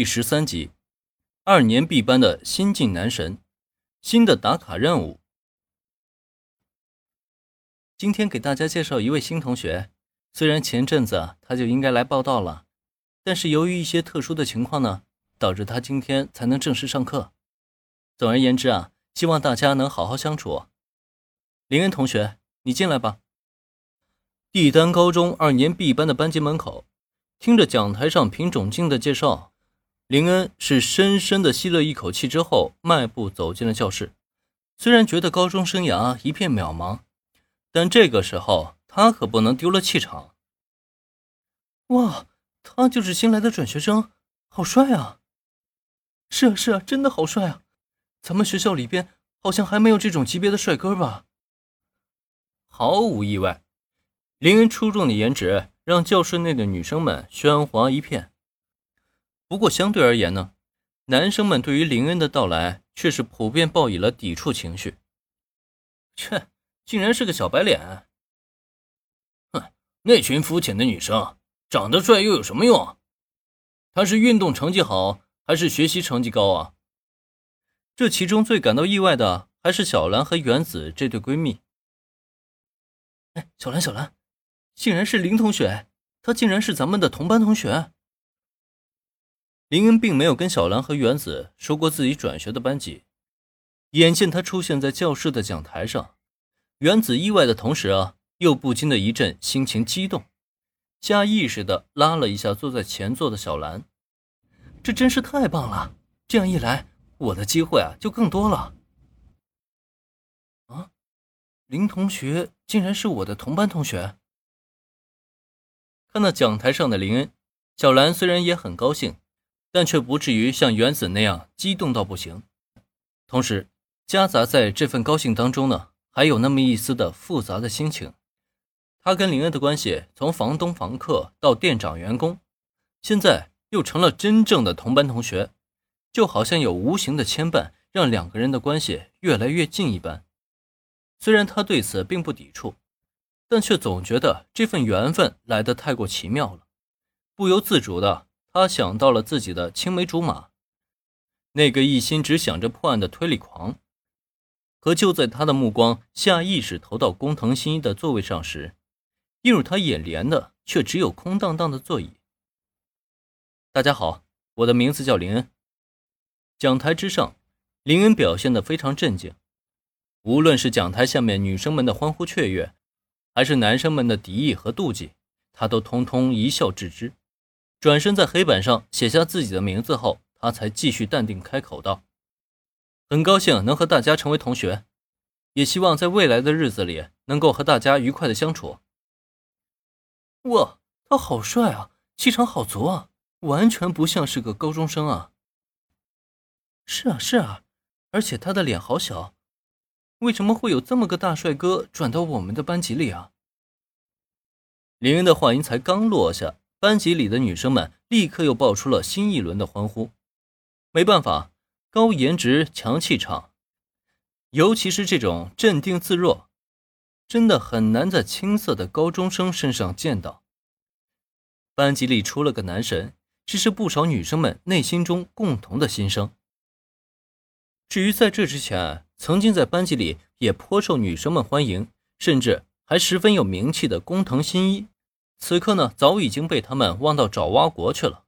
第十三集，二年 B 班的新晋男神，新的打卡任务。今天给大家介绍一位新同学，虽然前阵子他就应该来报道了，但是由于一些特殊的情况呢，导致他今天才能正式上课。总而言之啊，希望大家能好好相处。林恩同学，你进来吧。帝丹高中二年 B 班的班级门口，听着讲台上品种静的介绍。林恩是深深的吸了一口气之后，迈步走进了教室。虽然觉得高中生涯一片渺茫，但这个时候他可不能丢了气场。哇，他就是新来的转学生，好帅啊！是啊，是啊，真的好帅啊！咱们学校里边好像还没有这种级别的帅哥吧？毫无意外，林恩出众的颜值让教室内的女生们喧哗一片。不过相对而言呢，男生们对于林恩的到来却是普遍报以了抵触情绪。切，竟然是个小白脸！哼，那群肤浅的女生，长得帅又有什么用？他是运动成绩好还是学习成绩高啊？这其中最感到意外的还是小兰和原子这对闺蜜。哎，小兰，小兰，竟然是林同学，她竟然是咱们的同班同学。林恩并没有跟小兰和原子说过自己转学的班级，眼见他出现在教室的讲台上，原子意外的同时啊，又不禁的一阵心情激动，下意识的拉了一下坐在前座的小兰，这真是太棒了！这样一来，我的机会啊就更多了。啊，林同学竟然是我的同班同学。看到讲台上的林恩，小兰虽然也很高兴。但却不至于像原子那样激动到不行。同时，夹杂在这份高兴当中呢，还有那么一丝的复杂的心情。他跟林恩的关系，从房东、房客到店长、员工，现在又成了真正的同班同学，就好像有无形的牵绊，让两个人的关系越来越近一般。虽然他对此并不抵触，但却总觉得这份缘分来得太过奇妙了，不由自主的。他想到了自己的青梅竹马，那个一心只想着破案的推理狂。可就在他的目光下意识投到工藤新一的座位上时，映入他眼帘的却只有空荡荡的座椅。大家好，我的名字叫林恩。讲台之上，林恩表现得非常镇静，无论是讲台下面女生们的欢呼雀跃，还是男生们的敌意和妒忌，他都通通一笑置之。转身在黑板上写下自己的名字后，他才继续淡定开口道：“很高兴能和大家成为同学，也希望在未来的日子里能够和大家愉快的相处。”哇，他好帅啊，气场好足啊，完全不像是个高中生啊！是啊，是啊，而且他的脸好小，为什么会有这么个大帅哥转到我们的班级里啊？林恩的话音才刚落下。班级里的女生们立刻又爆出了新一轮的欢呼。没办法，高颜值强气场，尤其是这种镇定自若，真的很难在青涩的高中生身上见到。班级里出了个男神，这是不少女生们内心中共同的心声。至于在这之前，曾经在班级里也颇受女生们欢迎，甚至还十分有名气的工藤新一。此刻呢，早已经被他们忘到爪哇国去了。